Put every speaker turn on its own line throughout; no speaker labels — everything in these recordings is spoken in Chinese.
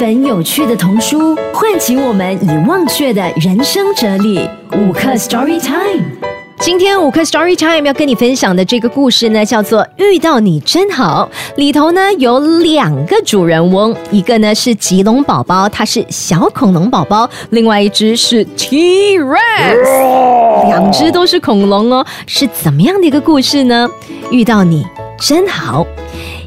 本有趣的童书，唤起我们已忘却的人生哲理。五课 Story Time，
今天五课 Story Time 要跟你分享的这个故事呢，叫做《遇到你真好》。里头呢有两个主人翁，一个呢是吉隆宝宝，它是小恐龙宝宝；另外一只是 T Rex，两只都是恐龙哦。是怎么样的一个故事呢？遇到你真好。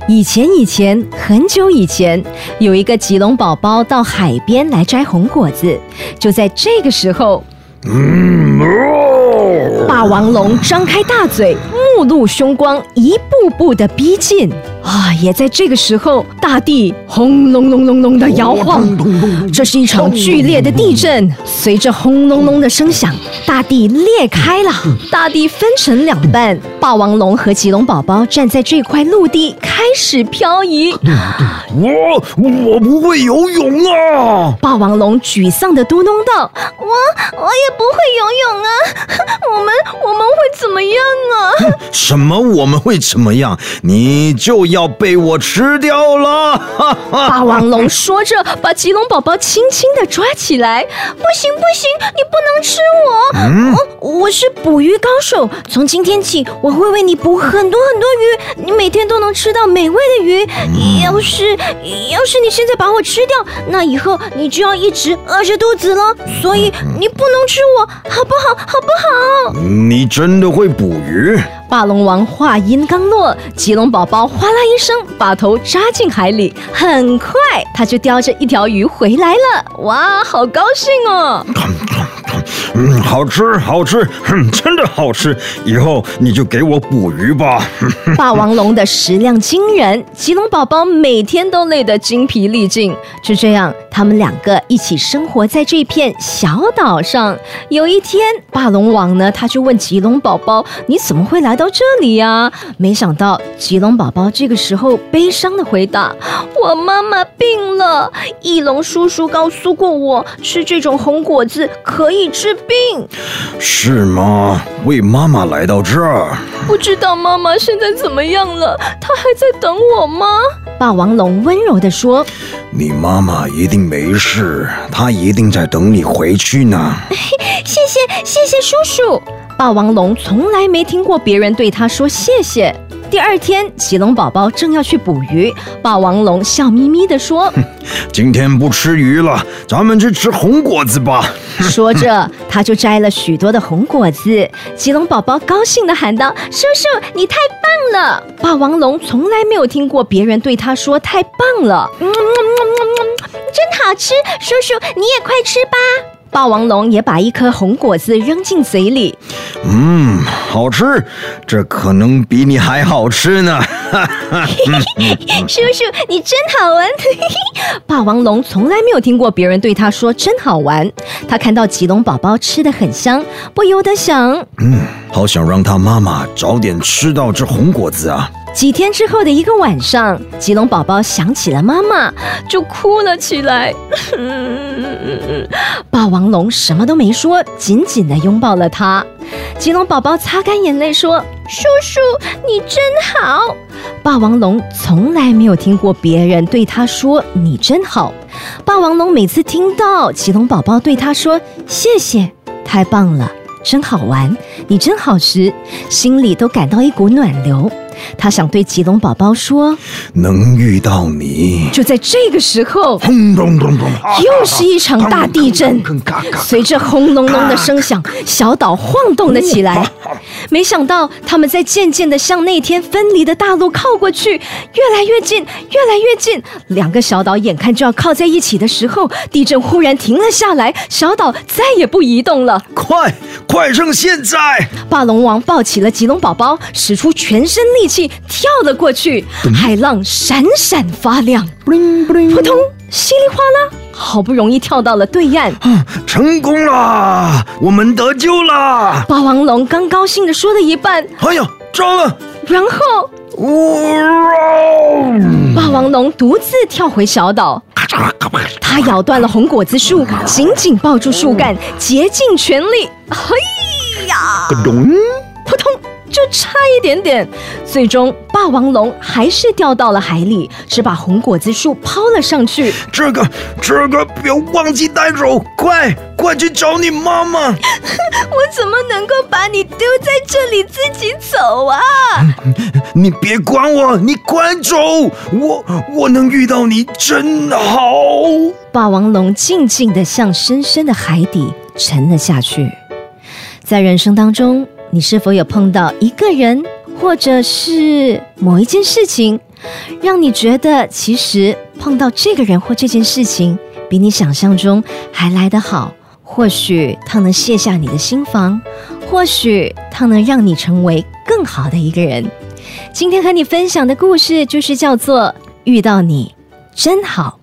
以前，以前，很久以前，有一个吉隆宝宝到海边来摘红果子。就在这个时候，霸王龙张开大嘴，目露凶光，一步步的逼近。啊！也在这个时候，大地轰隆隆隆隆的摇晃，这是一场剧烈的地震。随着轰隆隆的声响，大地裂开了，大地分成两半。霸王龙和棘龙宝宝站在这块陆地，开始漂移。
我我不会游泳啊！
霸王龙沮丧的嘟哝道：“
我我也不会游泳啊！我们我们会怎么样啊？
什么我们会怎么样？你就。”要被我吃掉了！
霸王龙说着，把棘龙宝宝轻轻的抓起来。
不行不行，你不能吃我！嗯，我是捕鱼高手，从今天起，我会为你捕很多很多鱼，你每天都能吃到美味的鱼。要是要是你现在把我吃掉，那以后你就要一直饿着肚子了。所以你不能吃我，好不好？好不好？
你真的会捕鱼？
霸龙王话音刚落，棘龙宝宝哗啦一声把头扎进海里，很快他就叼着一条鱼回来了。哇，好高兴哦！
嗯，好吃，好吃，真的好吃。以后你就给我捕鱼吧。
霸王龙的食量惊人，棘龙宝宝每天都累得精疲力尽。就这样，他们两个一起生活在这片小岛上。有一天，霸龙王呢，他就问吉龙宝宝：“你怎么会来到这里呀？”没想到，吉龙宝宝这个时候悲伤的回答：“
我妈妈病了，翼龙叔叔告诉过我，吃这种红果子可以治。”病
是吗？为妈妈来到这儿，
不知道妈妈现在怎么样了？她还在等我吗？
霸王龙温柔地说：“
你妈妈一定没事，她一定在等你回去呢。”
谢谢谢谢叔叔。
霸王龙从来没听过别人对他说谢谢。第二天，棘龙宝宝正要去捕鱼，霸王龙笑眯眯地说：“
今天不吃鱼了，咱们去吃红果子吧。”
说着，他就摘了许多的红果子。棘龙宝宝高兴地喊道：“
叔叔，你太棒了！”
霸王龙从来没有听过别人对他说“太棒了”，嗯，
真好吃，叔叔你也快吃吧。
霸王龙也把一颗红果子扔进嘴里，
嗯，好吃，这可能比你还好吃呢。
叔叔，你真好玩。
霸王龙从来没有听过别人对他说“真好玩”。他看到棘龙宝宝吃的很香，不由得想，
嗯，好想让他妈妈早点吃到这红果子啊。
几天之后的一个晚上，吉龙宝宝想起了妈妈，就哭了起来。霸王龙什么都没说，紧紧地拥抱了他。吉龙宝宝擦干眼泪说：“
叔叔，你真好。”
霸王龙从来没有听过别人对他说“你真好”。霸王龙每次听到吉龙宝宝对他说“谢谢，太棒了，真好玩，你真好吃”，心里都感到一股暖流。他想对吉隆宝宝说：“
能遇到你。”
就在这个时候，轰隆隆隆，又是一场大地震。随着轰隆隆的声响，小岛晃动了起来。没想到，他们在渐渐的向那天分离的大陆靠过去，越来越近，越来越近。两个小岛眼看就要靠在一起的时候，地震忽然停了下来，小岛再也不移动了。
快，快趁现在！
霸龙王抱起了吉隆宝宝，使出全身力气跳了过去。海浪闪闪发亮，扑通，稀里哗啦。好不容易跳到了对岸，
成功了，我们得救了。
霸王龙刚高兴的说了一半，
哎呀，糟了！
然后，霸王龙独自跳回小岛，他咬断了红果子树，紧紧抱住树干，竭尽全力，嘿呀，扑通。就差一点点。最终，霸王龙还是掉到了海里，只把红果子树抛了上去。
这个这个不要忘记带走，快快去找你妈妈！
我怎么能够把你丢在这里自己走啊？
你别管我，你快走！我我能遇到你真好。
霸王龙静静地向深深的海底沉了下去。在人生当中，你是否有碰到一个人，或者是某一件事情，让你觉得其实碰到这个人或这件事情，比你想象中还来得好？或许他能卸下你的心防，或许他能让你成为更好的一个人。今天和你分享的故事就是叫做《遇到你真好》。